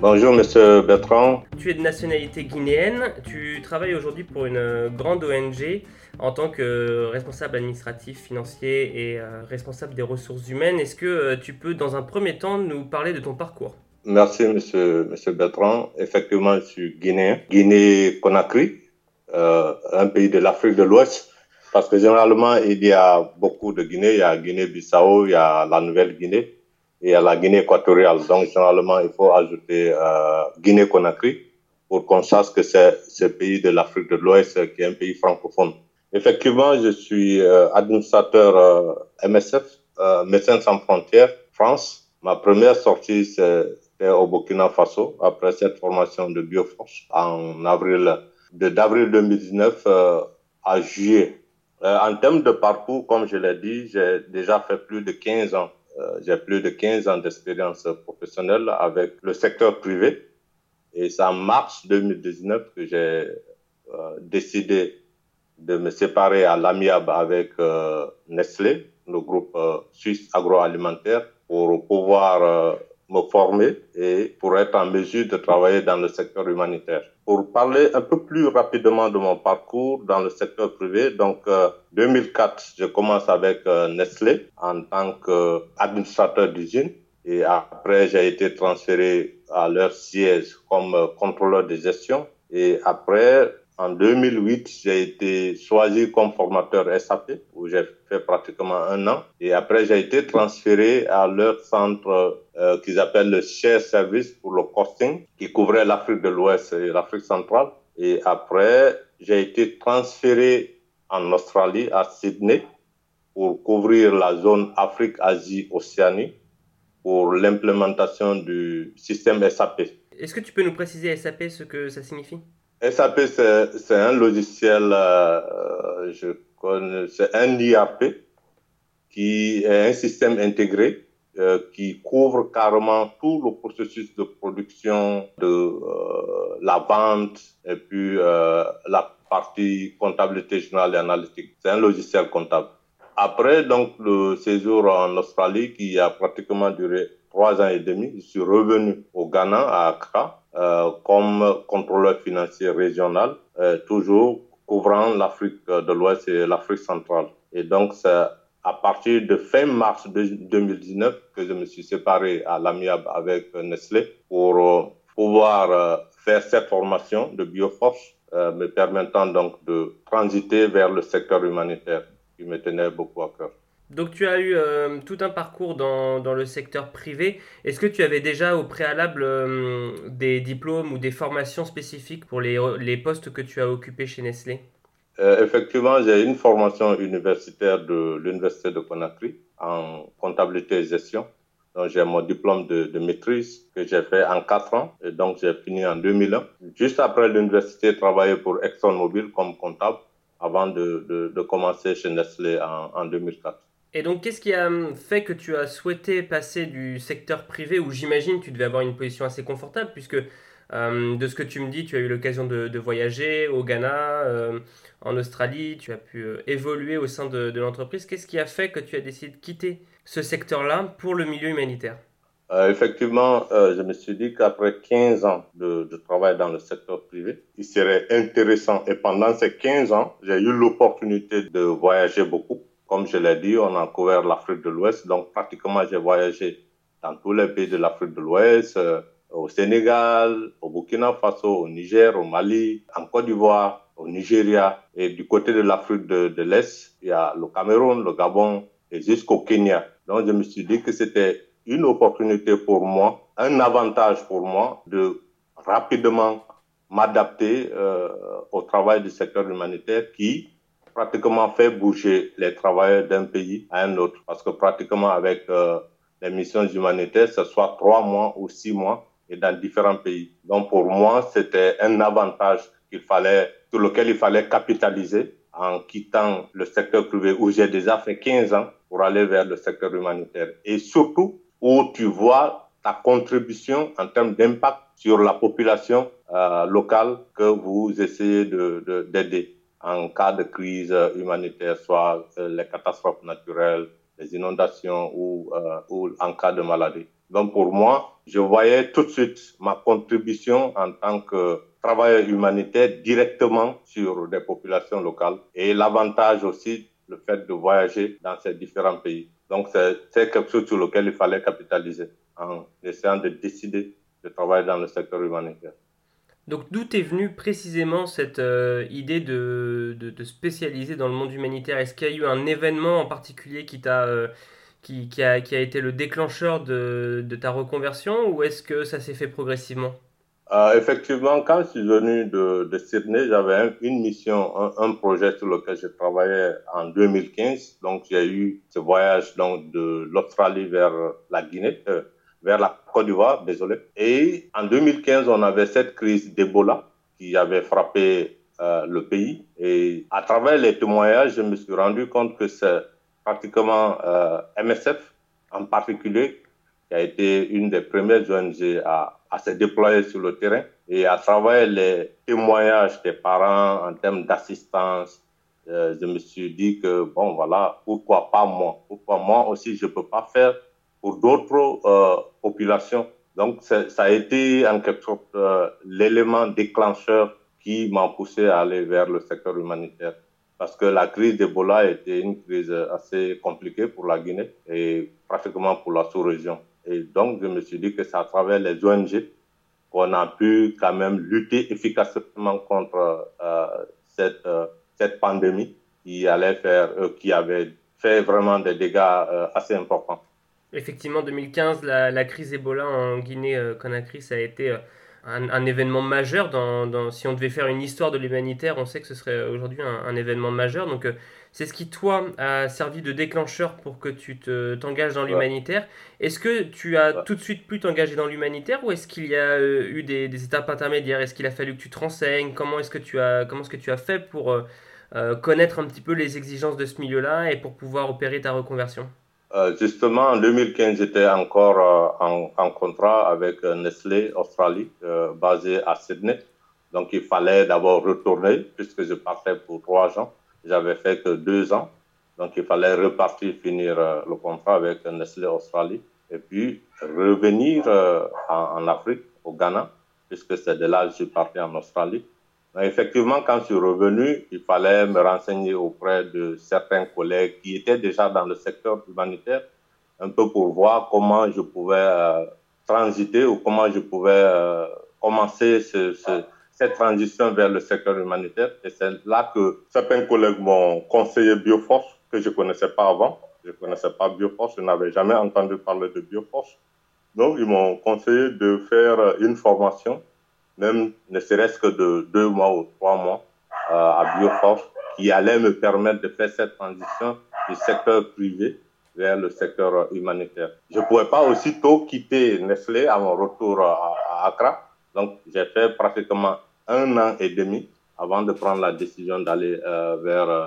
Bonjour Monsieur Bertrand. Tu es de nationalité guinéenne, tu travailles aujourd'hui pour une grande ONG en tant que responsable administratif, financier et euh, responsable des ressources humaines. Est-ce que euh, tu peux dans un premier temps nous parler de ton parcours? Merci Monsieur, Monsieur Bertrand. Effectivement, je suis guinéen, Guinée-Conakry, euh, un pays de l'Afrique de l'Ouest. Parce que généralement, il y a beaucoup de Guinée. Il y a Guinée-Bissau, il y a la Nouvelle-Guinée et à la Guinée équatoriale. Donc, généralement, il faut ajouter euh, Guinée-Conakry pour qu'on sache que c'est ce pays de l'Afrique de l'Ouest qui est un pays francophone. Effectivement, je suis euh, administrateur euh, MSF, Médecins sans frontières, France. Ma première sortie, c'était au Burkina Faso, après cette formation de Bioforce, en avril, d'avril 2019 euh, à juillet. En termes de parcours, comme je l'ai dit, j'ai déjà fait plus de 15 ans j'ai plus de 15 ans d'expérience professionnelle avec le secteur privé. Et c'est en mars 2019 que j'ai euh, décidé de me séparer à l'amiable avec euh, Nestlé, le groupe suisse agroalimentaire, pour pouvoir me former et pour être en mesure de travailler dans le secteur humanitaire. Pour parler un peu plus rapidement de mon parcours dans le secteur privé, donc euh, 2004, je commence avec euh, Nestlé en tant qu'administrateur d'usine. Et après j'ai été transféré à leur siège comme euh, contrôleur de gestion. Et après en 2008, j'ai été choisi comme formateur SAP, où j'ai fait pratiquement un an. Et après, j'ai été transféré à leur centre euh, qu'ils appellent le Share Service pour le costing, qui couvrait l'Afrique de l'Ouest et l'Afrique centrale. Et après, j'ai été transféré en Australie, à Sydney, pour couvrir la zone Afrique, Asie, Océanie, pour l'implémentation du système SAP. Est-ce que tu peux nous préciser SAP ce que ça signifie? SAP, c'est un logiciel, euh, je connais, c'est un IRP qui est un système intégré euh, qui couvre carrément tout le processus de production, de euh, la vente et puis euh, la partie comptabilité générale et analytique. C'est un logiciel comptable. Après donc le séjour en Australie qui a pratiquement duré trois ans et demi, je suis revenu au Ghana à Accra euh, comme contrôleur financier régional, euh, toujours couvrant l'Afrique de l'Ouest et l'Afrique centrale. Et donc, c'est à partir de fin mars 2019 que je me suis séparé à l'amiable avec Nestlé pour euh, pouvoir euh, faire cette formation de bioforce, euh, me permettant donc de transiter vers le secteur humanitaire qui me tenait beaucoup à cœur. Donc tu as eu euh, tout un parcours dans, dans le secteur privé. Est-ce que tu avais déjà au préalable euh, des diplômes ou des formations spécifiques pour les, les postes que tu as occupés chez Nestlé? Euh, Effectivement, j'ai une formation universitaire de l'Université de Conakry en comptabilité et gestion. Donc j'ai mon diplôme de, maîtrise que j'ai fait en quatre ans et donc j'ai fini en 2001. Juste après l'université, j'ai travaillé pour ExxonMobil comme comptable avant de, de, de commencer chez Nestlé en, en 2004. Et donc, qu'est-ce qui a fait que tu as souhaité passer du secteur privé, où j'imagine tu devais avoir une position assez confortable, puisque euh, de ce que tu me dis, tu as eu l'occasion de, voyager au Ghana, euh, en Australie, tu as pu euh, évoluer au sein de, l'entreprise. Qu'est-ce qui a fait que tu as décidé de quitter ce secteur-là pour le milieu humanitaire? Euh, effectivement, euh, je me suis dit qu'après 15 ans de, travail dans le secteur privé, il serait intéressant. Et pendant ces 15 ans, j'ai eu l'opportunité de voyager beaucoup. Comme je l'ai dit, on a couvert l'Afrique de l'Ouest. Donc, pratiquement, j'ai voyagé dans tous les pays de l'Afrique de l'Ouest, euh, au Sénégal, au Burkina Faso, au Niger, au Mali, en Côte d'Ivoire, au Nigeria. Et du côté de l'Afrique de, l'Est, il y a le Cameroun, le Gabon et jusqu'au Kenya. Donc, je me suis dit que c'était une opportunité pour moi, un avantage pour moi de rapidement m'adapter euh, au travail du secteur humanitaire qui pratiquement fait bouger les travailleurs d'un pays à un autre. Parce que pratiquement avec euh, les missions humanitaires, ce soit trois mois ou six mois, et dans différents pays. Donc pour moi, c'était un avantage qu'il fallait, sur lequel il fallait capitaliser en quittant le secteur privé où j'ai déjà fait 15 ans pour aller vers le secteur humanitaire. Et surtout, où tu vois ta contribution en termes d'impact sur la population euh, locale que vous essayez d'aider de, d'aider en cas de crise humanitaire, soit euh, les catastrophes naturelles, les inondations ou, euh, ou en cas de maladie. Donc pour moi, je voyais tout de suite ma contribution en tant que travailleur humanitaire directement sur des populations locales et l'avantage aussi, le fait de voyager dans ces différents pays. Donc c'est quelque chose sur lequel il fallait capitaliser en essayant de décider de travailler dans le secteur humanitaire. Donc d'où est venue précisément cette euh, idée de, de, spécialiser dans le monde humanitaire? Est-ce qu'il y a eu un événement en particulier qui, euh, qui, qui, a, qui, a, été le déclencheur de, de ta reconversion ou est-ce que ça s'est fait progressivement? Euh, Effectivement, quand je suis venu de, de Sydney, j'avais une mission, un, projet sur lequel je travaillais en 2015. Donc j'ai eu ce voyage donc, de l'Australie vers la Guinée vers la Côte d'Ivoire, désolé. Et en 2015, on avait cette crise d'Ebola qui avait frappé euh, le pays. Et à travers les témoignages, je me suis rendu compte que c'est pratiquement euh, MSF en particulier qui a été une des premières ONG à, se déployer sur le terrain. Et à travers les témoignages des parents en termes d'assistance, euh, je me suis dit que, bon, voilà, pourquoi pas moi? Pourquoi moi aussi, je ne peux pas faire pour d'autres euh, populations. Donc, ça a été en quelque sorte euh, l'élément déclencheur qui m'a poussé à aller vers le secteur humanitaire. Parce que la crise d'Ebola était une crise assez compliquée pour la Guinée et pratiquement pour la sous-région. Et donc, je me suis dit que c'est à travers les ONG qu'on a pu quand même lutter efficacement contre euh, cette, cette pandémie qui allait faire, qui avait fait vraiment des dégâts assez importants. Effectivement, 2015, la, crise Ebola en Guinée-Conakry, ça a été euh, un, événement majeur. Dans, si on devait faire une histoire de l'humanitaire, on sait que ce serait aujourd'hui un, événement majeur. Donc, euh, c'est ce qui, toi, a servi de déclencheur pour que tu t'engages dans l'humanitaire. Est-ce que tu as tout de suite pu t'engager dans l'humanitaire ou est-ce qu'il y a euh, eu des, étapes intermédiaires? Est-ce qu'il a fallu que tu te renseignes? Comment est-ce que tu as, comment est-ce que tu as fait pour connaître un petit peu les exigences de ce milieu-là et pour pouvoir opérer ta reconversion? Euh, justement, en 2015, j'étais encore euh, en, contrat avec euh, Nestlé Australie, basé à Sydney. Donc, il fallait d'abord retourner puisque je partais pour trois ans. J'avais fait que deux ans. Donc, il fallait repartir, finir le contrat avec Nestlé Australie et puis revenir en, en, Afrique, au Ghana, puisque c'est de là que je suis parti en Australie. Effectivement, quand je suis revenu, il fallait me renseigner auprès de certains collègues qui étaient déjà dans le secteur humanitaire, un peu pour voir comment je pouvais euh, transiter ou comment je pouvais euh, commencer ce, ce, cette transition vers le secteur humanitaire. Et c'est là que certains collègues m'ont conseillé Bioforce, que je ne connaissais pas avant. Je ne connaissais pas Bioforce, je n'avais jamais entendu parler de Bioforce. Donc, ils m'ont conseillé de faire une formation même ne serait-ce que de deux mois ou trois mois euh, à Bioforce, qui allait me permettre de faire cette transition du secteur privé vers le secteur humanitaire. Je ne pouvais pas aussitôt quitter Nestlé à mon retour à, Accra. Donc, j'ai fait pratiquement un an et demi avant de prendre la décision d'aller euh, vers euh,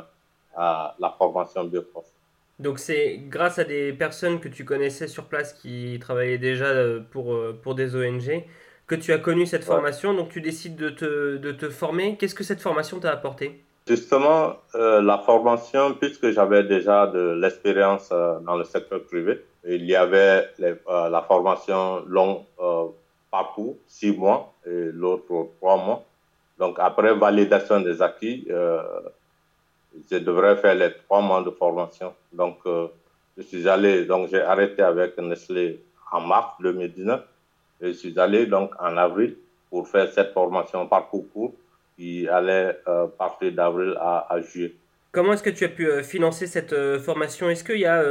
la formation Bioforce. Donc c'est grâce à des personnes que tu connaissais sur place qui travaillaient déjà pour, pour des ONG que tu as connu cette formation, donc tu décides de te, de te former. Qu'est-ce que cette formation t'a apporté? Justement, euh, la formation, puisque j'avais déjà de l'expérience euh, dans le secteur privé, il y avait euh, la formation long parcours, six mois, et l'autre trois mois. Donc après validation des acquis, je devrais faire les trois mois de formation. Donc je suis allé, donc j'ai arrêté avec Nestlé en mars 2019 je suis allé donc en avril pour faire cette formation par concours qui allait euh, partir d'avril à, juillet. Comment est-ce que tu as pu euh, financer cette euh, formation? Est-ce qu'il y a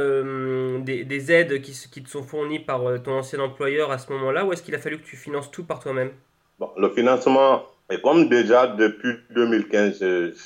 des, des, aides qui, qui, te sont fournies par ton ancien employeur à ce moment-là ou est-ce qu'il a fallu que tu finances tout par toi-même? Bon, Le financement Et comme déjà depuis 2015,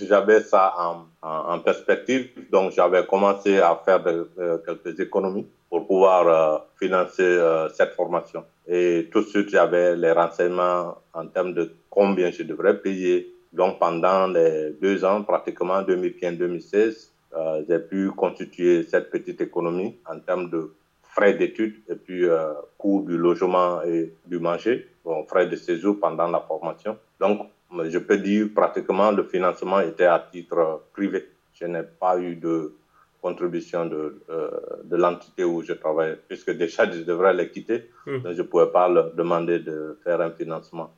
j'avais ça en, en, perspective, donc j'avais commencé à faire de, quelques économies pour pouvoir euh, financer euh, cette formation. Et tout de suite, j'avais les renseignements en termes de combien je devrais payer. Donc pendant les deux ans, pratiquement 2015-2016, euh, j'ai pu constituer cette petite économie en termes de frais d'études et puis euh, coût du logement et du manger, bon, frais de séjour pendant la formation. Donc, je peux dire pratiquement le financement était à titre privé. Je n'ai pas eu de contribution de, euh, de l'entité où je travaille, puisque déjà je devrais les quitter, hmm. donc je ne pouvais pas leur demander de faire un financement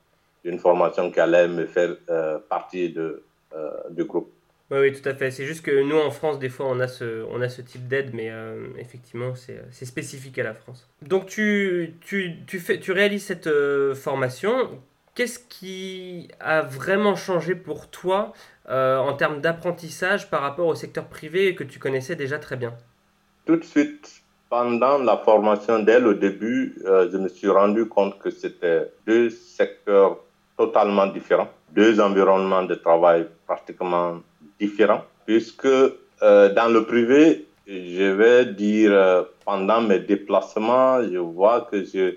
d'une formation qui allait me faire euh, partie de, euh, du groupe. Oui, oui, tout à fait. C'est juste que nous, en France, des fois, on a ce, on a ce type d'aide, mais euh, effectivement, c'est spécifique à la France. Donc, tu, tu, tu, fais, tu réalises cette euh, formation. Qu'est-ce qui a vraiment changé pour toi euh, en termes d'apprentissage par rapport au secteur privé que tu connaissais déjà très bien? Tout de suite, pendant la formation, dès le début, je me suis rendu compte que c'était deux secteurs totalement différents, deux environnements de travail pratiquement différents, puisque euh, dans le privé, je vais dire, euh, pendant mes déplacements, je vois que je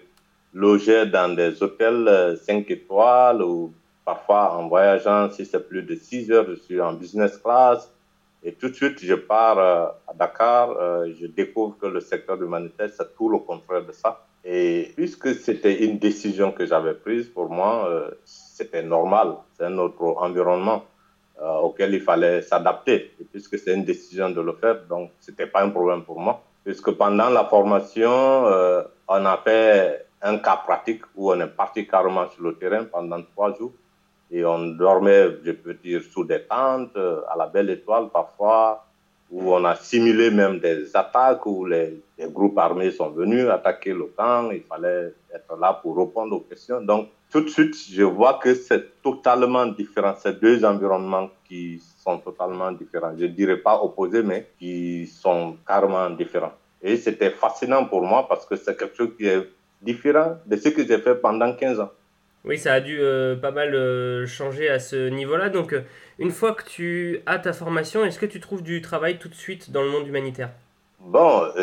logeais dans des hôtels 5 euh, étoiles ou parfois en voyageant, si c'est plus de 6 heures, je suis en business class. Et tout de suite, je pars à Dakar, je découvre que le secteur humanitaire, c'est tout le contraire de ça. Et puisque c'était une décision que j'avais prise, pour moi, c'était normal. C'est un autre environnement. Euh, auquel il fallait s'adapter. Et puisque c'est une décision de le faire, donc c'était pas un problème pour moi. Puisque pendant la formation, euh, on a fait un cas pratique où on est parti carrément sur le terrain pendant trois jours. Et on dormait, je peux dire, sous des tentes, euh, à la belle étoile parfois, où on a simulé même des attaques où les, groupes armés sont venus attaquer le camp. Il fallait être là pour répondre aux questions. Donc, tout de suite, je vois que c'est totalement différent. C'est deux environnements qui sont totalement différents. Je ne dirais pas opposés, mais qui sont carrément différents. Et c'était fascinant pour moi parce que c'est quelque chose qui est différent de ce que j'ai fait pendant 15 ans. Oui, ça a dû euh, pas mal euh, changer à ce niveau-là. Donc, euh, une fois que tu as ta formation, est-ce que tu trouves du travail tout de suite dans le monde humanitaire? Bon,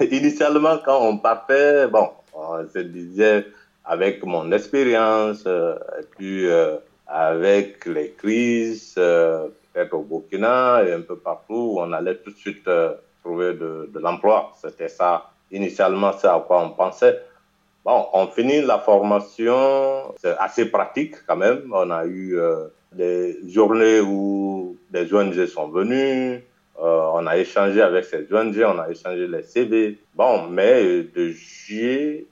initialement, quand on partait, bon, on se disait avec mon expérience, et puis avec les crises, peut-être au Burkina et un peu partout, on allait tout de suite trouver de, de l'emploi. C'était ça, initialement, c'est à quoi on pensait. Bon, on finit la formation, c'est assez pratique quand même. On a eu des journées où des ONG sont venus, on a échangé avec ces ONG, on a échangé les CV. Bon, mais de juillet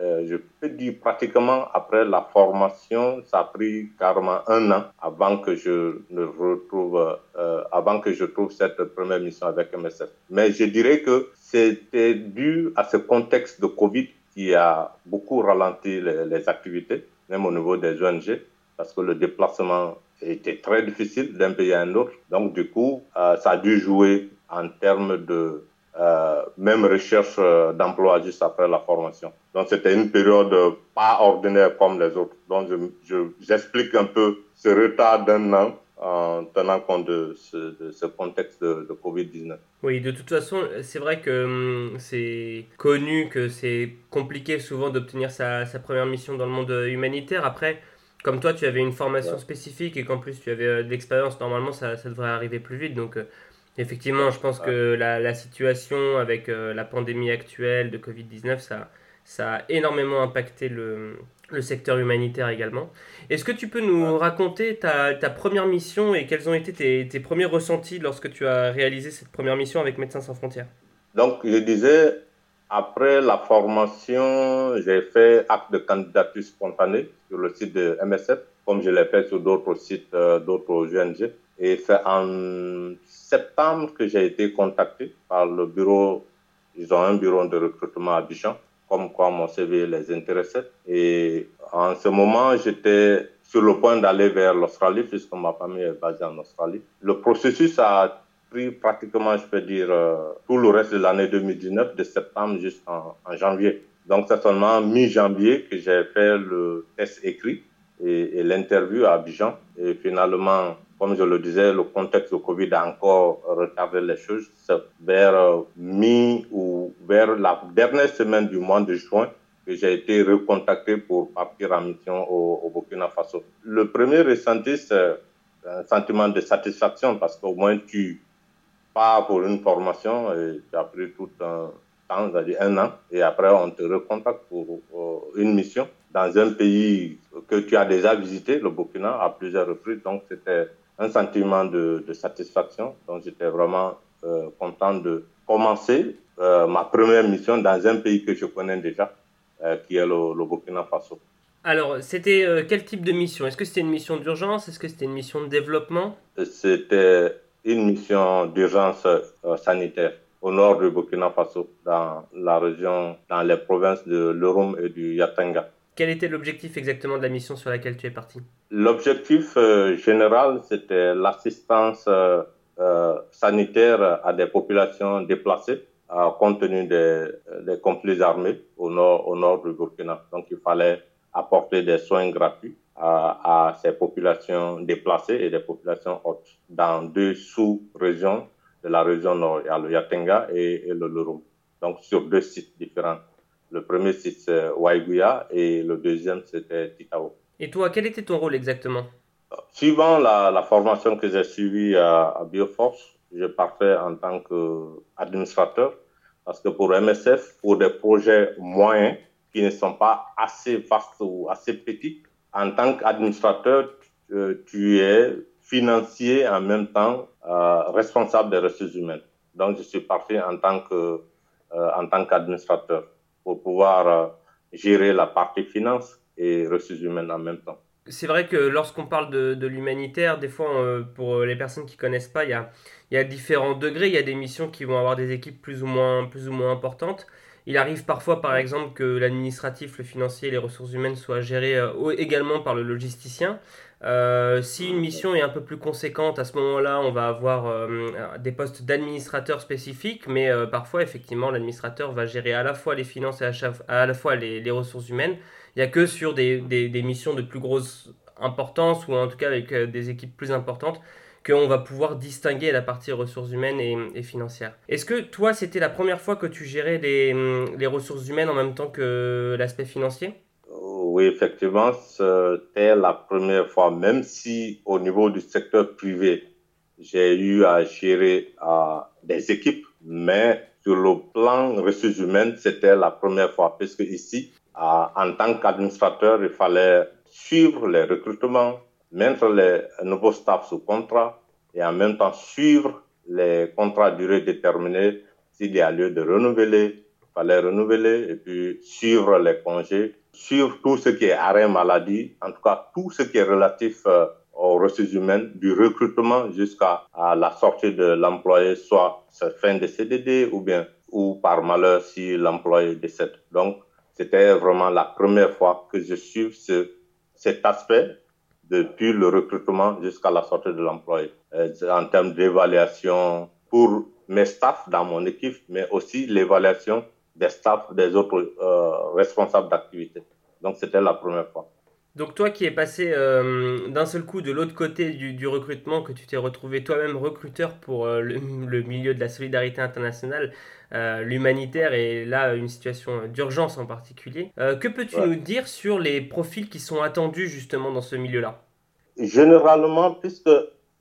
euh, je peux dire pratiquement après la formation, ça a pris carrément un an avant que je retrouve, euh, avant que je trouve cette première mission avec MSF. Mais je dirais que c'était dû à ce contexte de Covid qui a beaucoup ralenti les, les activités, même au niveau des ONG, parce que le déplacement était très difficile d'un pays à un autre. Donc, du coup, euh, ça a dû jouer en termes de euh, même recherche euh, d'emploi juste après la formation. Donc c'était une période pas ordinaire comme les autres. Donc j'explique je, un peu ce retard d'un an en tenant compte de ce, ce contexte de, Covid-19. Oui, de toute façon, c'est vrai que hum, c'est connu que c'est compliqué souvent d'obtenir sa, sa, première mission dans le monde humanitaire. Après, comme toi, tu avais une formation spécifique et qu'en plus tu avais euh, de l'expérience, normalement ça, ça, devrait arriver plus vite. Donc Effectivement, je pense que la, la situation avec euh, la pandémie actuelle de Covid-19, ça, ça a énormément impacté le, le secteur humanitaire également. Est-ce que tu peux nous raconter ta, ta, première mission et quels ont été tes, tes, premiers ressentis lorsque tu as réalisé cette première mission avec Médecins sans frontières? Donc, je disais, après la formation, j'ai fait acte de candidature spontanée sur le site de MSF, comme je l'ai fait sur d'autres sites, euh, d'autres ONG. Et c'est en septembre que j'ai été contacté par le bureau. Ils ont un bureau de recrutement à Bichon, comme quoi mon CV les intéressait. Et en ce moment, j'étais sur le point d'aller vers l'Australie, puisque ma famille est basée en Australie. Le processus a pris pratiquement, je peux dire, euh, tout le reste de l'année 2019, de septembre jusqu'en en janvier. Donc, c'est seulement mi-janvier que j'ai fait le test écrit et, l'interview à Abidjan. Et finalement, comme je le disais, le contexte de Covid a encore retardé les choses. vers euh, mi ou vers la dernière semaine du mois de juin que j'ai été recontacté pour partir en mission au, Burkina Faso. Le premier ressenti, c'est un sentiment de satisfaction parce qu'au moins tu pars pour une formation et tu as pris tout un temps, c'est-à-dire un an, et après on te recontacte pour euh, une mission dans un pays que tu as déjà visité, le Burkina, à plusieurs reprises. Donc c'était un sentiment de, de satisfaction. Donc j'étais vraiment euh, content de commencer euh, ma première mission dans un pays que je connais déjà, euh, qui est le, le Burkina Faso. Alors, c'était quel type de mission? Est-ce que c'était une mission d'urgence? Est-ce que c'était une mission de développement? C'était une mission d'urgence sanitaire au nord du Burkina Faso, dans la région, dans les provinces de l'Urum et du Yatanga. Quel était l'objectif exactement de la mission sur laquelle tu es parti? L'objectif euh, général, c'était l'assistance sanitaire à des populations déplacées compte tenu des, conflits armés au nord, du Burkina. Donc, il fallait apporter des soins gratuits à, ces populations déplacées et des populations hautes dans deux sous-régions de la région nord. Il y le Yatenga et, et le Lurum. Donc, sur deux sites différents. Le premier site, c'est Waiguya et le deuxième, c'était Titao. Et toi, quel était ton rôle exactement? Suivant la, la, formation que j'ai suivie à, à, Bioforce, je partais en tant qu'administrateur parce que pour MSF, pour des projets moyens, qui ne sont pas assez vastes ou assez petits. En tant qu'administrateur, tu es financier en même temps euh, responsable des ressources humaines. Donc, je suis parti en tant que euh, en tant qu'administrateur pour pouvoir euh, gérer la partie finance et ressources humaines en même temps. C'est vrai que lorsqu'on parle de, l'humanitaire, des fois, euh, pour les personnes qui connaissent pas, il y a, y a différents degrés. Il y a des missions qui vont avoir des équipes plus ou moins, plus ou moins importantes. Il arrive parfois, par exemple, que l'administratif, le financier et les ressources humaines soient gérés euh, également par le logisticien. Euh, si une mission est un peu plus conséquente, à ce moment-là, on va avoir euh, des postes d'administrateur spécifiques, mais parfois, effectivement, l'administrateur va gérer à la fois les finances et à, la fois les, ressources humaines. Il n'y a que sur des, missions de plus grosse importance, ou en tout cas avec des équipes plus importantes, qu'on va pouvoir distinguer la partie ressources humaines et, financières. Est-ce que toi, c'était la première fois que tu gérais les, ressources humaines en même temps que l'aspect financier? Oui, effectivement, c'était la première fois, même si au niveau du secteur privé, j'ai eu à gérer des équipes, mais sur le plan ressources humaines, c'était la première fois, puisque ici, euh, en tant qu'administrateur, il fallait suivre les recrutements, mettre les nouveaux staffs sous contrat et en même temps suivre les contrats à durée déterminée s'il y a lieu de renouveler, il fallait renouveler et puis suivre les congés sur tout ce qui est arrêt maladie, en tout cas tout ce qui est relatif euh, aux ressources humaines, du recrutement jusqu'à la sortie de l'employé, soit fin de CDD ou bien ou par malheur si l'employé décède. Donc, c'était vraiment la première fois que je suis ce, cet aspect depuis le recrutement jusqu'à la sortie de l'employé. Euh, en termes d'évaluation pour mes staffs dans mon équipe, mais aussi l'évaluation des staffs des autres euh, responsables d'activité. Donc c'était la première fois. Donc toi qui es passé euh, d'un seul coup de l'autre côté du, du, recrutement, que tu t'es retrouvé toi-même recruteur pour euh, le, le, milieu de la solidarité internationale, euh, l'humanitaire et là une situation d'urgence en particulier, que peux-tu ouais. nous dire sur les profils qui sont attendus justement dans ce milieu-là? Généralement, puisque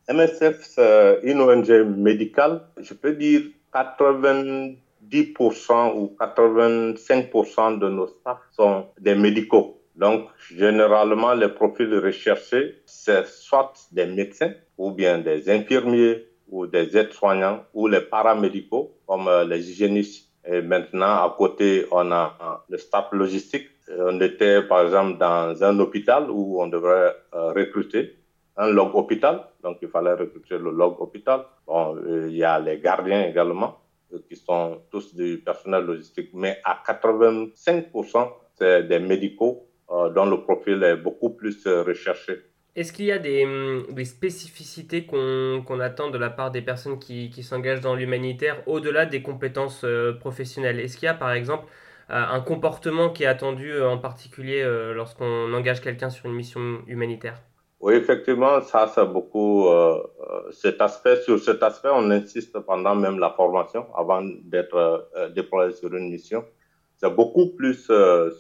MSF c'est une ONG médicale, je peux dire 80 10% ou 85% de nos staffs sont des médicaux. Donc, généralement, les profils recherchés, c'est soit des médecins ou bien des infirmiers ou des aides-soignants ou les paramédicaux comme euh, les hygiénistes. Et maintenant, à côté, on a le staff logistique. On était, par exemple, dans un hôpital où on devrait euh, recruter un log hôpital. Donc, il fallait recruter le log hôpital. Bon, euh, il y a les gardiens également qui sont tous du personnel logistique, mais à 85%, c'est des médicaux euh, dont le profil est beaucoup plus euh, recherché. Est-ce qu'il y a des, hum, des spécificités qu'on qu attend de la part des personnes qui, qui s'engagent dans l'humanitaire au-delà des compétences euh, professionnelles? Est-ce qu'il y a par exemple un comportement qui est attendu en particulier lorsqu'on engage quelqu'un sur une mission humanitaire? Oui, effectivement, ça, c'est beaucoup cet aspect. Sur cet aspect, on insiste pendant même la formation, avant d'être déployé sur une mission. C'est beaucoup plus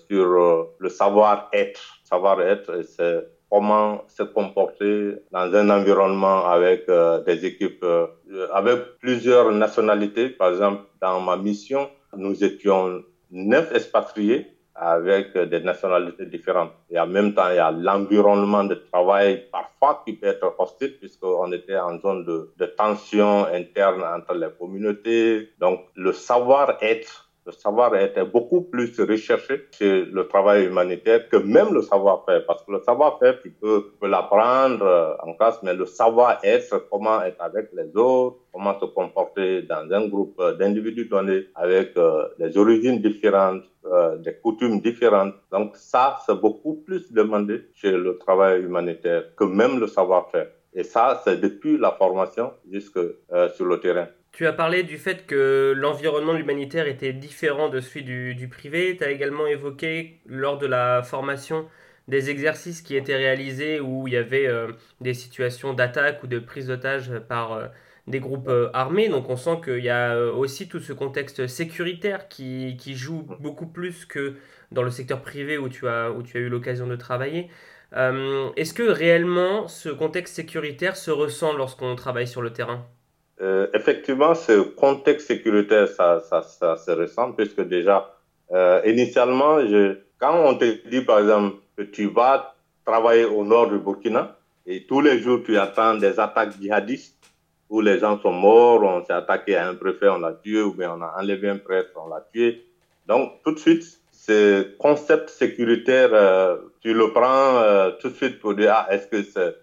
sur le savoir-être. Savoir-être, c'est comment se comporter dans un environnement avec euh, des équipes, euh, avec plusieurs nationalités. Par exemple, dans ma mission, nous étions neuf expatriés avec des nationalités différentes. Et en même temps, il y a l'environnement de travail parfois qui peut être hostile puisqu'on était en zone de tension interne entre les communautés. Donc, le savoir-être le savoir était beaucoup plus recherché chez le travail humanitaire que même le savoir-faire. Parce que le savoir-faire, tu peux, l'apprendre euh, en classe, mais le savoir-être, comment être avec les autres, comment se comporter dans un groupe d'individus donnés avec euh, des origines différentes, euh, des coutumes différentes. Donc ça, c'est beaucoup plus demandé chez le travail humanitaire que même le savoir-faire. Et ça, c'est depuis la formation jusque sur le terrain. Tu as parlé du fait que l'environnement humanitaire était différent de celui du, privé. Tu as également évoqué lors de la formation des exercices qui étaient réalisés où il y avait euh, des situations d'attaque ou de prise d'otage par euh, des groupes euh, armés. Donc on sent qu'il y a aussi tout ce contexte sécuritaire qui, qui, joue beaucoup plus que dans le secteur privé où tu as, où tu as eu l'occasion de travailler. Est-ce que réellement ce contexte sécuritaire se ressent lorsqu'on travaille sur le terrain? Euh, effectivement, ce contexte sécuritaire, ça, ça, ça se ressent, puisque déjà, euh, initialement, je, quand on te dit, par exemple, que tu vas travailler au nord du Burkina, et tous les jours, tu attends des attaques djihadistes, où les gens sont morts, on s'est attaqué à un préfet, on l'a tué, ou bien on a enlevé un prêtre, on l'a tué. Donc, tout de suite, ce concept sécuritaire, euh, tu le prends euh, tout de suite pour dire, ah, est-ce que c'est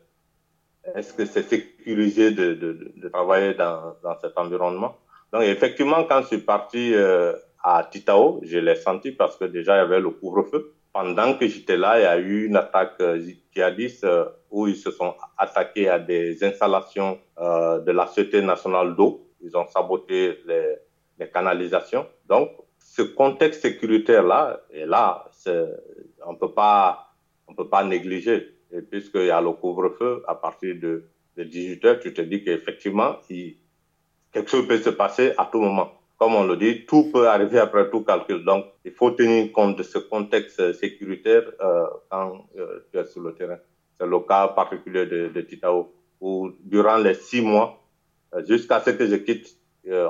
est-ce que c'est sécurisé de, de, de travailler dans, dans, cet environnement? Donc effectivement, quand je suis parti euh, à Titao, je l'ai senti parce que déjà il y avait le couvre-feu. Pendant que j'étais là, il y a eu une attaque euh, djihadiste euh, où ils se sont attaqués à des installations euh, de la Sûreté nationale d'eau. Ils ont saboté les, les canalisations. Donc ce contexte sécuritaire-là, et là, on peut pas, on peut pas négliger. Et puisqu'il y a le couvre-feu, à partir de, de 18 heures, tu te dis qu'effectivement, quelque chose peut se passer à tout moment. Comme on le dit, tout peut arriver après tout calcul. Donc, il faut tenir compte de ce contexte sécuritaire euh, quand euh, tu es sur le terrain. C'est le cas particulier de, de Titao, où durant les six mois, euh, jusqu'à ce que je quitte,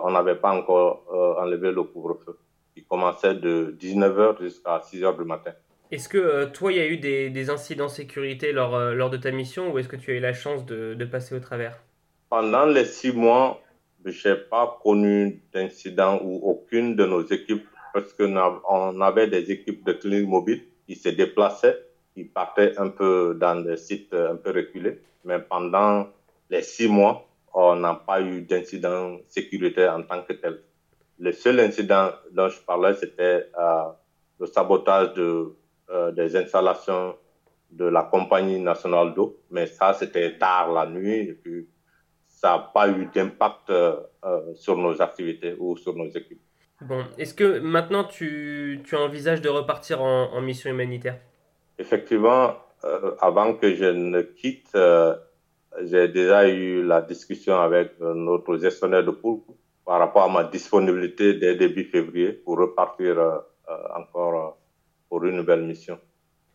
on n'avait pas encore enlevé le couvre-feu, qui commençait de 19h jusqu'à 6h du matin. Est-ce que euh, toi, il y a eu des, incidents de sécurité lors, euh, lors de ta mission ou est-ce que tu as eu la chance de, de passer au travers? Pendant les six mois, je n'ai pas connu d'incident où aucune de nos équipes, parce qu'on avait des équipes de clinique mobile qui se déplaçaient, qui partaient un peu dans des sites un peu reculés. Mais pendant les six mois, on n'a pas eu d'incident sécuritaire en tant que tel. Le seul incident dont je parlais, c'était euh, le sabotage de euh, des installations de la compagnie nationale d'eau, mais ça, c'était tard la nuit, et puis ça n'a pas eu d'impact euh, euh, sur nos activités ou sur nos équipes. Bon, est-ce que maintenant tu, tu envisages de repartir en, en mission humanitaire? Effectivement, euh, avant que je ne quitte, euh, j'ai déjà eu la discussion avec notre gestionnaire de poule par rapport à ma disponibilité dès début février pour repartir encore pour une nouvelle mission.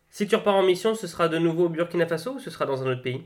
Si tu repars en mission, ce sera de nouveau au Burkina Faso ou ce sera dans un autre pays?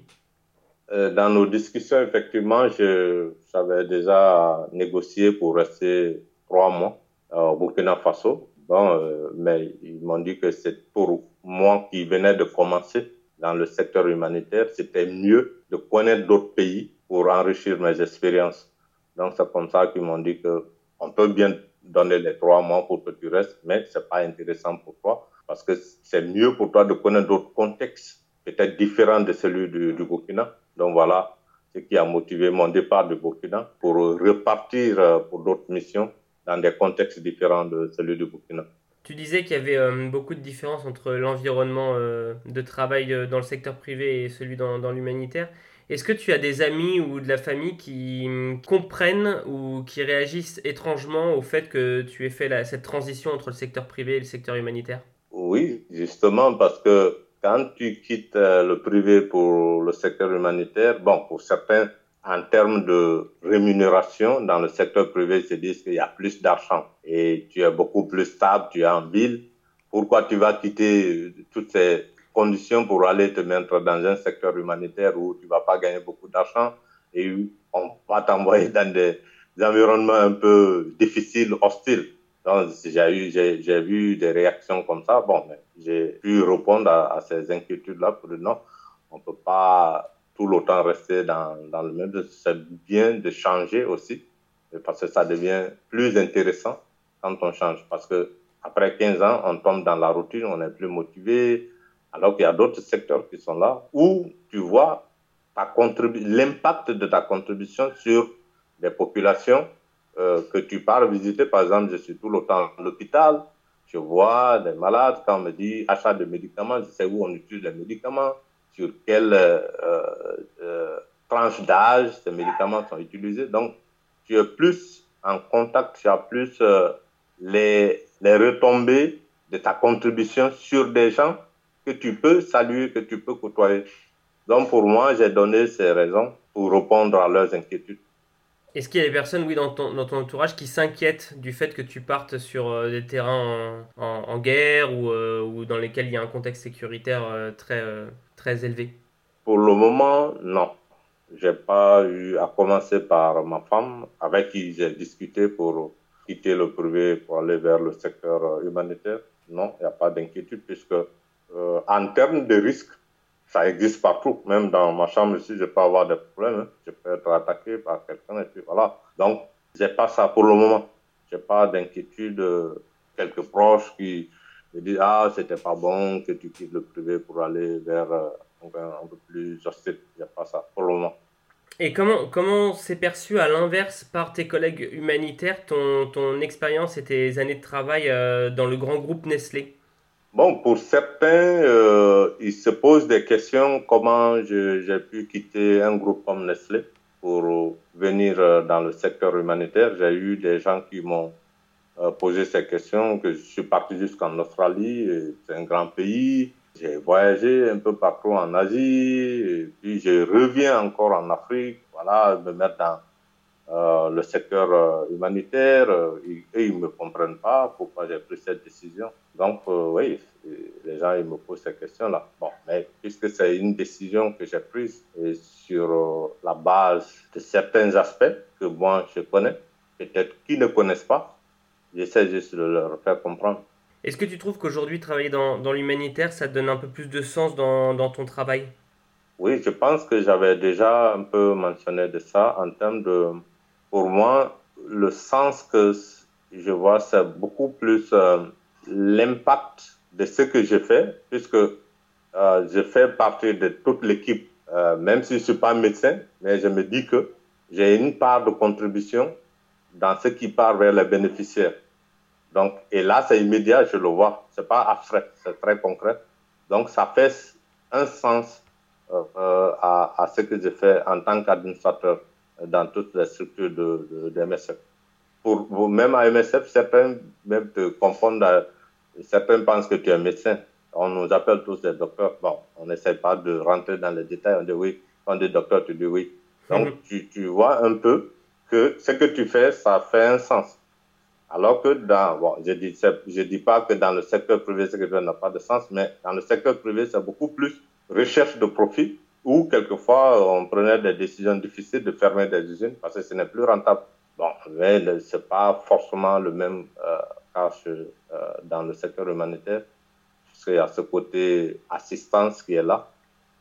Euh, Dans nos discussions, effectivement, j'avais déjà négocié pour rester trois mois euh, au Burkina Faso. Bon, euh, mais ils m'ont dit que c'est pour moi qui venais de commencer dans le secteur humanitaire, c'était mieux de connaître d'autres pays pour enrichir mes expériences. Donc c'est comme ça qu'ils m'ont dit que on peut bien donner les trois mois pour que tu restes, mais c'est pas intéressant pour toi parce que c'est mieux pour toi de connaître d'autres contextes, peut-être différents de celui du, Burkina. Donc voilà ce qui a motivé mon départ du Burkina pour repartir euh, pour d'autres missions dans des contextes différents de celui du Burkina. Tu disais qu'il y avait euh, beaucoup de différences entre l'environnement euh, de travail dans le secteur privé et celui dans l'humanitaire. Est-ce que tu as des amis ou de la famille qui comprennent ou qui réagissent étrangement au fait que tu aies fait cette transition entre le secteur privé et le secteur humanitaire? Oui, justement, parce que quand tu quittes euh, le privé pour le secteur humanitaire, bon, pour certains, en termes de rémunération dans le secteur privé, ils se disent qu'il y a plus d'argent et tu es beaucoup plus stable, tu es en ville. Pourquoi tu vas quitter toutes ces conditions pour aller te mettre dans un secteur humanitaire où tu vas pas gagner beaucoup d'argent et on va t'envoyer dans des, environnements un peu difficiles, hostiles. Donc, j'ai vu des réactions comme ça. Bon, j'ai pu répondre à, ces inquiétudes-là pour dire non, on peut pas tout l'autant rester dans, le même. C'est bien de changer aussi, parce que ça devient plus intéressant quand on change. Parce que après 15 ans, on tombe dans la routine, on est plus motivé, alors qu'il y a d'autres secteurs qui sont là où tu vois l'impact de ta contribution sur les populations euh, que tu pars visiter. Par exemple, je suis tout le temps à l'hôpital, je vois des malades, quand on me dit achat de médicaments, je sais où on utilise les médicaments, sur quelle euh, euh, tranche d'âge ces médicaments sont utilisés. Donc, tu es plus en contact, tu as plus les, les retombées de ta contribution sur des gens que tu peux saluer, que tu peux côtoyer. Donc pour moi, j'ai donné ces raisons pour répondre à leurs inquiétudes. Est-ce qu'il y a des personnes, oui, dans ton, dans ton entourage qui s'inquiètent du fait que tu partes sur euh, des terrains en, en, guerre ou, euh, ou, dans lesquels il y a un contexte sécuritaire euh, très, très élevé? Pour le moment, non. J'ai pas eu à commencer par ma femme avec qui j'ai discuté pour quitter le privé pour aller vers le secteur humanitaire. Non, il n'y a pas d'inquiétude puisque euh, en termes de risque, ça existe partout. Même dans ma chambre ici, je peux avoir des problèmes. Hein. Je peux être attaqué par quelqu'un et puis voilà. Donc, pas ça pour le moment. J'ai pas d'inquiétude. quelques proches qui me disent ah c'était pas bon que tu quittes le privé pour aller vers euh, un, peu plus hostile. J'ai pas ça pour le moment. Et comment comment c'est perçu à l'inverse par tes collègues humanitaires ton ton expérience et tes années de travail euh, dans le grand groupe Nestlé? Bon, pour certains, euh, ils se posent des questions comment j'ai pu quitter un groupe comme Nestlé pour venir euh, dans le secteur humanitaire. J'ai eu des gens qui m'ont euh, posé ces questions, que je suis parti jusqu'en Australie, c'est un grand pays. J'ai voyagé un peu partout en Asie, et puis je reviens encore en Afrique, voilà, me mettre dans euh, le secteur euh, humanitaire, euh, et ils ne me comprennent pas pourquoi j'ai pris cette décision. Donc, oui, les gens ils me posent ces questions-là. Bon, mais puisque c'est une décision que j'ai prise et sur la base de certains aspects que moi je connais, peut-être qu'ils ne connaissent pas, j'essaie juste de leur faire comprendre. Est-ce que tu trouves qu'aujourd'hui, travailler dans, dans l'humanitaire, ça te donne un peu plus de sens dans, dans ton travail? Oui, je pense que j'avais déjà un peu mentionné de ça en termes de pour moi, le sens que je vois, c'est beaucoup plus euh, l'impact de ce que je fais, puisque euh, je fais partie de toute l'équipe, euh, même si je ne suis pas médecin, mais je me dis que j'ai une part de contribution dans ce qui part vers les bénéficiaires. Donc, et là, c'est immédiat, je le vois. C'est pas abstrait, c'est très concret. Donc, ça fait un sens à, à, ce que je fais en tant qu'administrateur dans toutes les structures de, de, MSF. Pour, même à MSF, certains même te confondent, certains pensent que tu es médecin. On nous appelle tous des docteurs. Bon, on n'essaie pas de rentrer dans les détails. On dit oui. Quand on dit docteur, tu dis oui. Donc, mhm. tu, tu vois un peu que ce que tu fais, ça fait un sens. Alors que dans, bon, je dis, je dis pas que dans le secteur privé, ce que tu fais n'a pas de sens, mais dans le secteur privé, c'est beaucoup plus recherche de profit ou quelquefois on prenait des décisions difficiles de fermer des usines parce que ce n'est plus rentable. Bon, mais ce n'est pas forcément le même euh, cas euh, dans le secteur humanitaire, puisqu'il y a ce côté assistance qui est là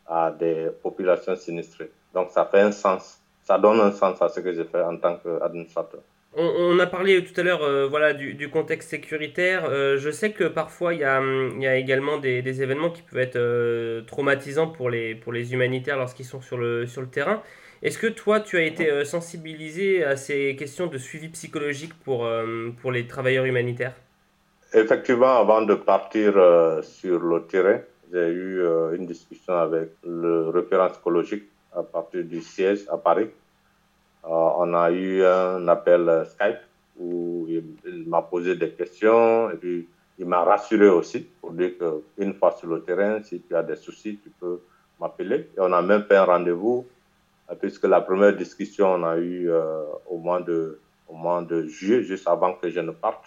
à des populations sinistrées. Donc ça fait un sens, ça donne un sens à ce que je fais en tant qu'administrateur. On, a parlé tout à l'heure euh, voilà, du, contexte sécuritaire. Euh, je sais que parfois il y a, a, également des, événements qui peuvent être euh, traumatisants pour les, pour les humanitaires lorsqu'ils sont sur le, sur le terrain. Est-ce que toi tu as été sensibilisé à ces questions de suivi psychologique pour, pour les travailleurs humanitaires? Effectivement, avant de partir sur le terrain, j'ai eu une discussion avec le référent psychologique à partir du siège à Paris. On a eu un appel Skype où il, m'a posé des questions et puis il m'a rassuré aussi pour dire qu'une fois sur le terrain, si tu as des soucis, tu peux m'appeler. On a même fait un rendez-vous, puisque la première discussion, on a eu au, mois de, au mois de juillet, juste avant que je ne parte.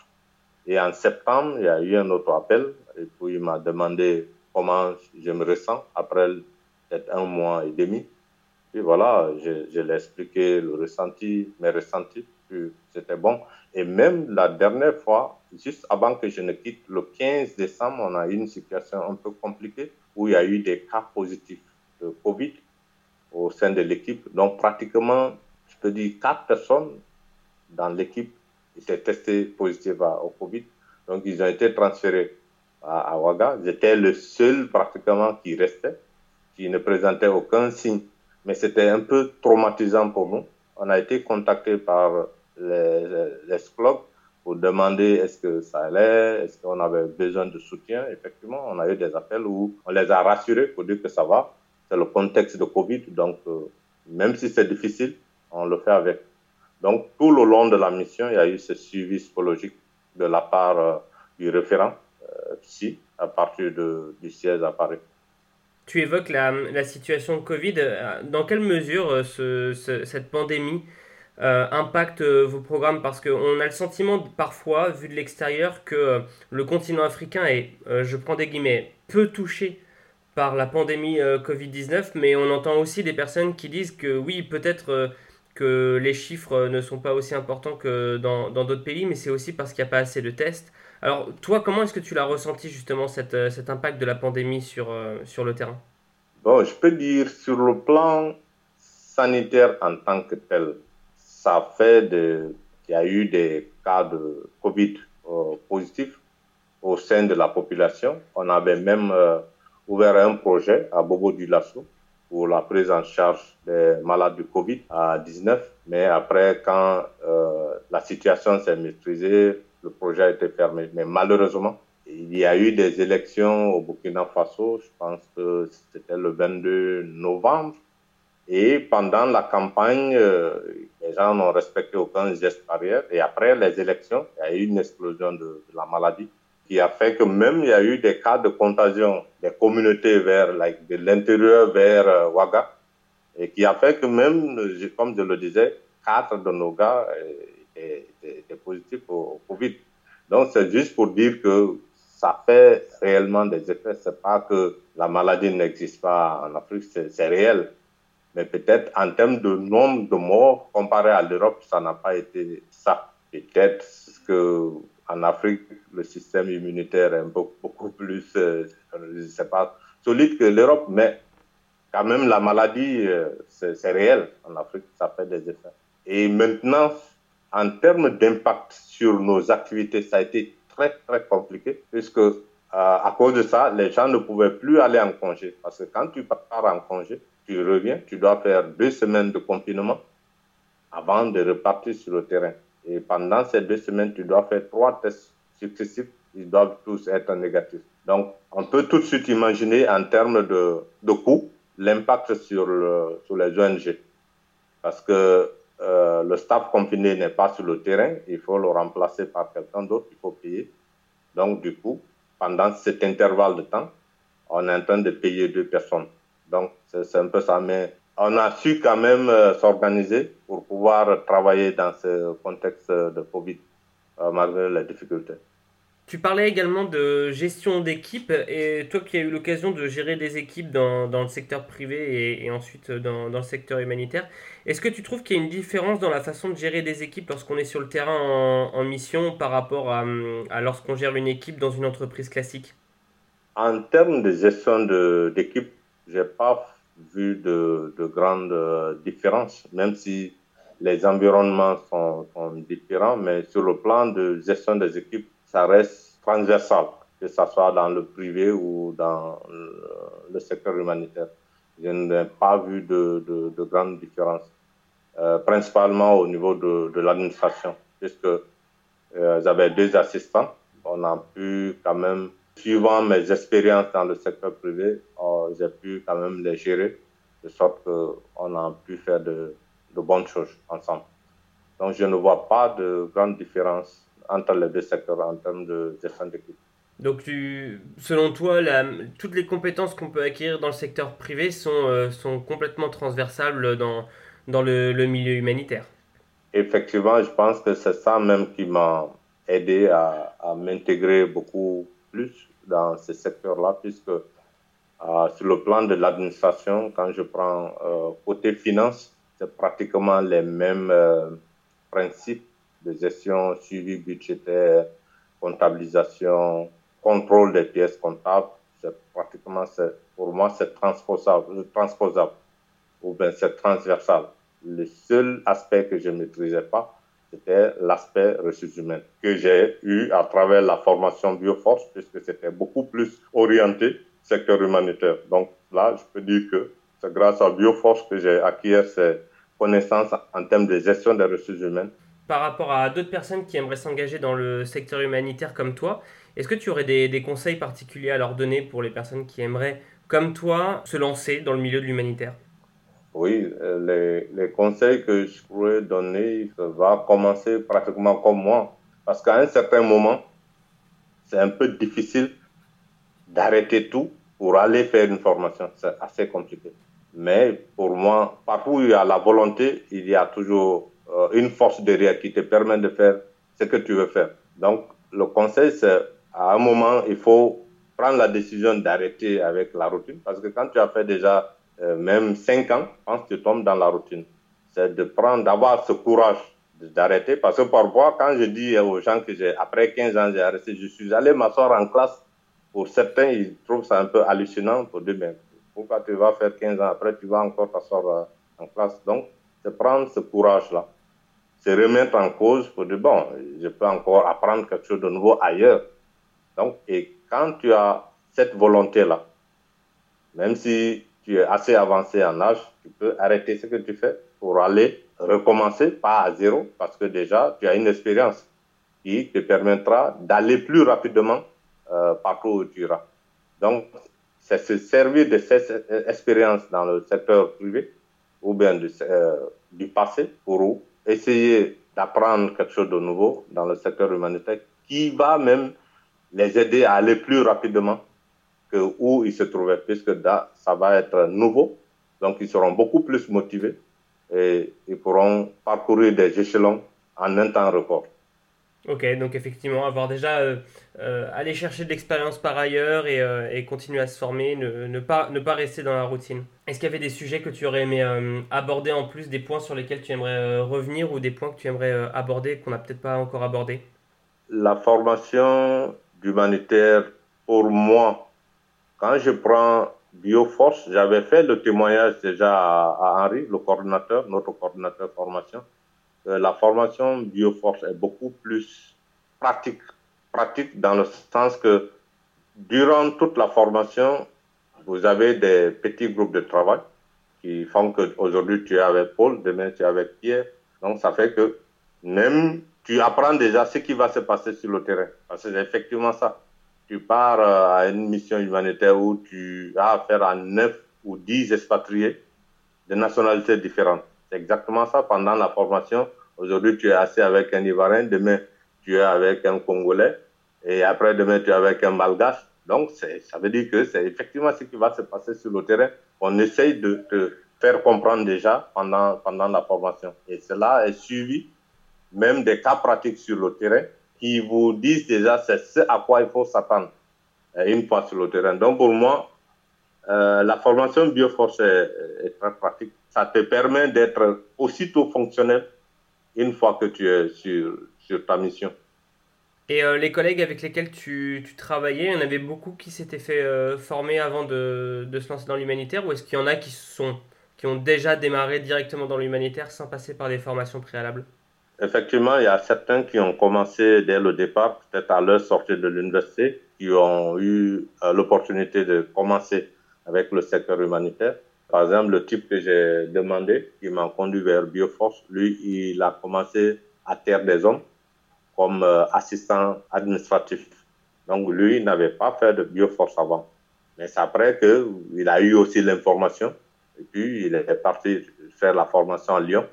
Et en septembre, il y a eu un autre appel, et puis il m'a demandé comment je me ressens après peut-être un mois et demi. Et voilà, je, je l'ai expliqué, le ressenti, mes ressentis, c'était bon. Et même la dernière fois, juste avant que je ne quitte, le 15 décembre, on a eu une situation un peu compliquée où il y a eu des cas positifs de Covid au sein de l'équipe. Donc pratiquement, je peux dire, quatre personnes dans l'équipe étaient testées positives au Covid. Donc ils ont été transférés à, à Ouaga. J'étais le seul pratiquement qui restait, qui ne présentait aucun signe. Mais c'était un peu traumatisant pour nous. On a été contacté par les, les, clubs pour demander est-ce que ça allait, est-ce qu'on avait besoin de soutien. Effectivement, on a eu des appels où on les a rassurés pour dire que ça va. C'est le contexte de Covid, donc euh, même si c'est difficile, on le fait avec. Donc tout le long de la mission, il y a eu ce suivi psychologique de la part euh, du référent euh, psy à partir de, du siège à Paris. Tu évoques la, la situation Covid. Dans quelle mesure ce, cette pandémie euh, impacte euh, vos programmes? Parce qu'on a le sentiment parfois, vu de l'extérieur, que euh, le continent africain est, je prends des guillemets, peu touché par la pandémie Covid-19, mais on entend aussi des personnes qui disent que oui, peut-être que les chiffres ne sont pas aussi importants que dans d'autres pays, mais c'est aussi parce qu'il n'y a pas assez de tests. Alors toi, comment est-ce que tu l'as ressenti justement cet, cet impact de la pandémie sur, sur le terrain? Bon, je peux dire sur le plan sanitaire en tant que tel, ça fait qu'il y a eu des cas de Covid euh, positifs au sein de la population. On avait même euh, ouvert un projet à Bobo du Lasso pour la prise en charge des malades du Covid à 19. Mais après, quand euh, la situation s'est maîtrisée, le projet a été fermé. Mais malheureusement, il y a eu des élections au Burkina Faso, je pense que c'était le 22 novembre. Et pendant la campagne, les gens n'ont respecté aucun geste barrière. Et après les élections, il y a eu une explosion de, la maladie qui a fait que même il y a eu des cas de contagion des communautés vers, de l'intérieur vers euh, Ouaga. Et qui a fait que même, comme je le disais, quatre de nos gars étaient, étaient positifs au, Covid. Donc c'est juste pour dire que ça fait réellement des effets. C'est pas que la maladie n'existe pas en Afrique, c'est réel. Mais peut-être en termes de nombre de morts, comparé à l'Europe, ça n'a pas été ça. Peut-être que en Afrique, le système immunitaire est beaucoup plus, euh, solide que l'Europe, mais quand même la maladie, euh, c'est réel en Afrique, ça fait des effets. Et maintenant, en termes d'impact sur nos activités, ça a été très, très compliqué, puisque euh, à cause de ça, les gens ne pouvaient plus aller en congé. Parce que quand tu pars en congé, tu reviens, tu dois faire deux semaines de confinement avant de repartir sur le terrain. Et pendant ces deux semaines, tu dois faire trois tests successifs. Ils doivent tous être négatifs. Donc, on peut tout de suite imaginer en termes de, de coûts l'impact sur, sur les ONG. Parce que euh, le staff confiné n'est pas sur le terrain, il faut le remplacer par quelqu'un d'autre, il faut payer. Donc, du coup, pendant cet intervalle de temps, on est en train de payer deux personnes. Donc, c'est un peu ça. Mais on a su quand même euh, s'organiser pour pouvoir travailler dans ce contexte de Covid, euh, malgré les difficultés. Tu parlais également de gestion d'équipe et toi qui as eu l'occasion de gérer des équipes dans, dans le secteur privé et, ensuite dans, dans, le secteur humanitaire, est-ce que tu trouves qu'il y a une différence dans la façon de gérer des équipes lorsqu'on est sur le terrain en, mission par rapport à, lorsqu'on gère une équipe dans une entreprise classique? En termes de gestion d'équipe, j'ai pas vu de, de grandes euh, différences, même si les environnements sont, différents, mais sur le plan de gestion des équipes, ça reste transversal, que ce soit dans le privé ou dans le, secteur humanitaire. Je n'ai pas vu de, de, de euh, principalement au niveau de, l'administration, puisque euh, j'avais deux assistants. On a pu quand même suivant mes expériences dans le secteur privé, euh, j'ai pu quand même les gérer de sorte qu'on a pu faire de bonnes choses ensemble. Donc, je ne vois pas de grande différence entre les deux secteurs en termes de gestion d'équipe. Donc, tu, selon toi, toutes les compétences qu'on peut acquérir dans le secteur privé sont, euh, sont complètement transversables dans, dans le, milieu humanitaire? Effectivement, je pense que c'est ça même qui m'a aidé à, à m'intégrer beaucoup plus dans ce secteur-là, puisque euh, sur le plan de l'administration, quand je prends euh, côté finance, c'est pratiquement les mêmes principes de gestion, suivi budgétaire, comptabilisation, contrôle des pièces comptables, c'est pratiquement, pour moi, c'est transposable, transposable ou bien c'est transversal. Le seul aspect que je ne maîtrisais pas, c'était l'aspect ressources humaines que j'ai eu à travers la formation Bioforce, puisque c'était beaucoup plus orienté secteur humanitaire. Donc là, je peux dire que c'est grâce à Bioforce que j'ai acquis ces connaissances en termes de gestion des ressources humaines par rapport à d'autres personnes qui aimeraient s'engager dans le secteur humanitaire comme toi, est-ce que tu aurais des, conseils particuliers à leur donner pour les personnes qui aimeraient, comme toi, se lancer dans le milieu de l'humanitaire? Oui, euh, les, conseils que je pourrais donner, ça va commencer pratiquement comme moi. Parce qu'à un certain moment, c'est un peu difficile d'arrêter tout pour aller faire une formation. C'est assez compliqué. Mais pour moi, partout où il y a la volonté, il y a toujours euh, une force derrière qui te permet de faire ce que tu veux faire. Donc, le conseil, c'est à un moment, il faut prendre la décision d'arrêter avec la routine. Parce que quand tu as fait déjà euh, même 5 ans, je pense que tu tombes dans la routine. C'est de prendre, d'avoir ce courage d'arrêter. Parce que parfois, quand je dis aux gens que j'ai, après 15 ans, j'ai arrêté, je suis allé m'asseoir en classe. Pour certains, ils trouvent ça un peu hallucinant. Pour deux, mais pourquoi tu vas faire 15 ans après, tu vas encore t'asseoir euh, en classe. Donc, c'est prendre ce courage-là se remettre en cause pour dire, bon, je peux encore apprendre quelque chose de nouveau ailleurs. Donc, et quand tu as cette volonté-là, même si tu es assez avancé en âge, tu peux arrêter ce que tu fais pour aller recommencer, pas à zéro, parce que déjà, tu as une expérience qui te permettra d'aller plus rapidement euh, partout où tu iras. Donc, c'est se servir de cette expérience dans le secteur privé ou bien du, euh, du passé pour essayer d'apprendre quelque chose de nouveau dans le secteur humanitaire qui va même les aider à aller plus rapidement que où ils se trouvaient, puisque là, ça va être nouveau. Donc, ils seront beaucoup plus motivés et ils pourront parcourir des échelons en un temps record. Ok, donc effectivement, avoir déjà euh, euh, aller chercher de l'expérience par ailleurs et, euh, et, continuer à se former, ne, ne, pas, ne pas rester dans la routine. Est-ce qu'il y avait des sujets que tu aurais aimé aborder en plus, des points sur lesquels tu aimerais revenir ou des points que tu aimerais aborder qu'on n'a peut-être pas encore abordé? La formation d'humanitaire, pour moi, quand je prends Bioforce, j'avais fait le témoignage déjà à, à Henri, le coordinateur, notre coordinateur formation euh, la formation Bioforce est beaucoup plus pratique. Pratique dans le sens que durant toute la formation, vous avez des petits groupes de travail qui font que aujourd'hui tu es avec Paul, demain tu es avec Pierre. Donc ça fait que même tu apprends déjà ce qui va se passer sur le terrain. Parce que c'est effectivement ça. Tu pars euh, à une mission humanitaire où tu as affaire à neuf ou dix expatriés de nationalités différentes. C'est exactement ça pendant la formation. Aujourd'hui, tu es assis avec un Ivoirien, demain, tu es avec un Congolais, et après, demain, tu es avec un Malgache. Donc, ça veut dire que c'est effectivement ce qui va se passer sur le terrain. On essaye de te faire comprendre déjà pendant, pendant la formation. Et cela est suivi même des cas pratiques sur le terrain qui vous disent déjà c'est ce à quoi il faut s'attendre euh, une fois sur le terrain. Donc, pour moi, euh, la formation Bioforce est, très pratique ça te permet d'être aussitôt fonctionnel une fois que tu es sur, sur ta mission. Et euh, les collègues avec lesquels tu, tu, travaillais, il y en avait beaucoup qui s'étaient fait euh, former avant de, de, se lancer dans l'humanitaire ou est-ce qu'il y en a qui, sont, qui ont déjà démarré directement dans l'humanitaire sans passer par des formations préalables? Effectivement, il y a certains qui ont commencé dès le départ, peut-être à leur sortie de l'université, qui ont eu euh, l'opportunité de commencer avec le secteur humanitaire. Par exemple, le type que j'ai demandé, qui m'a conduit vers Bioforce, lui, il a commencé à Terre des Hommes comme euh, assistant administratif. Donc, lui, il n'avait pas fait de Bioforce avant. Mais c'est après qu'il a eu aussi l'information Et puis, il est parti faire la formation à Lyon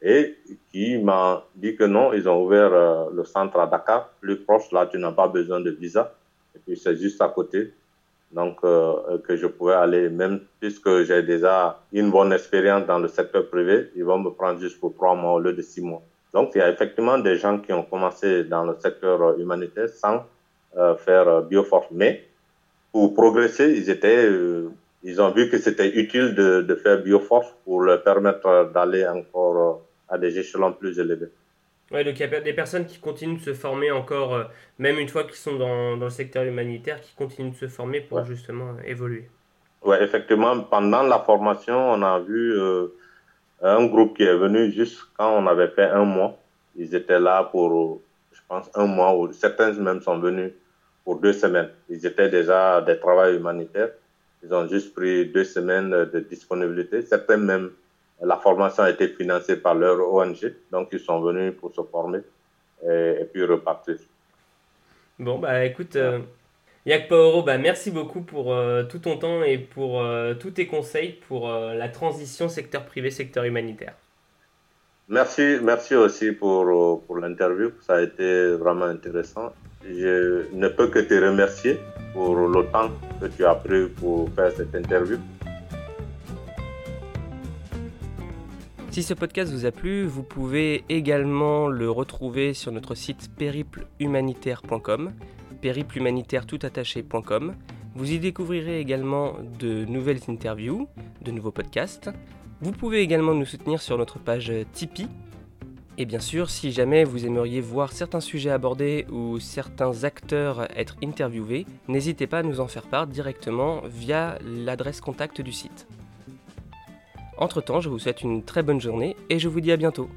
et qui m'a dit que non, ils ont ouvert euh, le centre à Dakar, plus proche, là, tu n'as pas besoin de visa. Et puis, c'est juste à côté. Donc, euh, que je pouvais aller, même puisque j'ai déjà une bonne expérience dans le secteur privé, ils vont me prendre juste pour trois mois au lieu de six mois. Donc, il y a effectivement des gens qui ont commencé dans le secteur humanitaire sans euh, faire bioforce. Mais pour progresser, ils étaient ils ont vu que c'était utile de, faire Bioforce pour leur permettre d'aller encore euh, à des échelons plus élevés. Oui, donc il y a des personnes qui continuent de se former encore, euh, même une fois qu'ils sont dans, dans, le secteur humanitaire, qui continuent de se former pour justement euh, évoluer. Oui, effectivement, pendant la formation, on a vu un groupe qui est venu juste quand on avait fait un mois. Ils étaient là pour, je pense, un mois, ou certains même sont venus pour deux semaines. Ils étaient déjà des travailleurs humanitaires. Ils ont juste pris deux semaines de disponibilité. Certains même, la formation a été financée par leur ONG, donc ils sont venus pour se former et, puis repartir. Bon, bah écoute, euh, Yak Paoro, bah, merci beaucoup pour euh, tout ton temps et pour euh, tous tes conseils pour euh, la transition secteur privé, secteur humanitaire. Merci, merci aussi pour, pour l'interview. Ça a été vraiment intéressant. Je ne peux que te remercier pour le temps que tu as pris pour faire cette interview. Si ce podcast vous a plu, vous pouvez également le retrouver sur notre site périplehumanitaire.com, périplehumanitaire.toutattaché.com. Vous y découvrirez également de nouvelles interviews, de nouveaux podcasts. Vous pouvez également nous soutenir sur notre page Tipeee et bien sûr, si jamais vous aimeriez voir certains sujets abordés ou certains acteurs être interviewés, n'hésitez pas à nous en faire part directement via l'adresse contact du site. Entre-temps, je vous souhaite une très bonne journée et je vous dis à bientôt.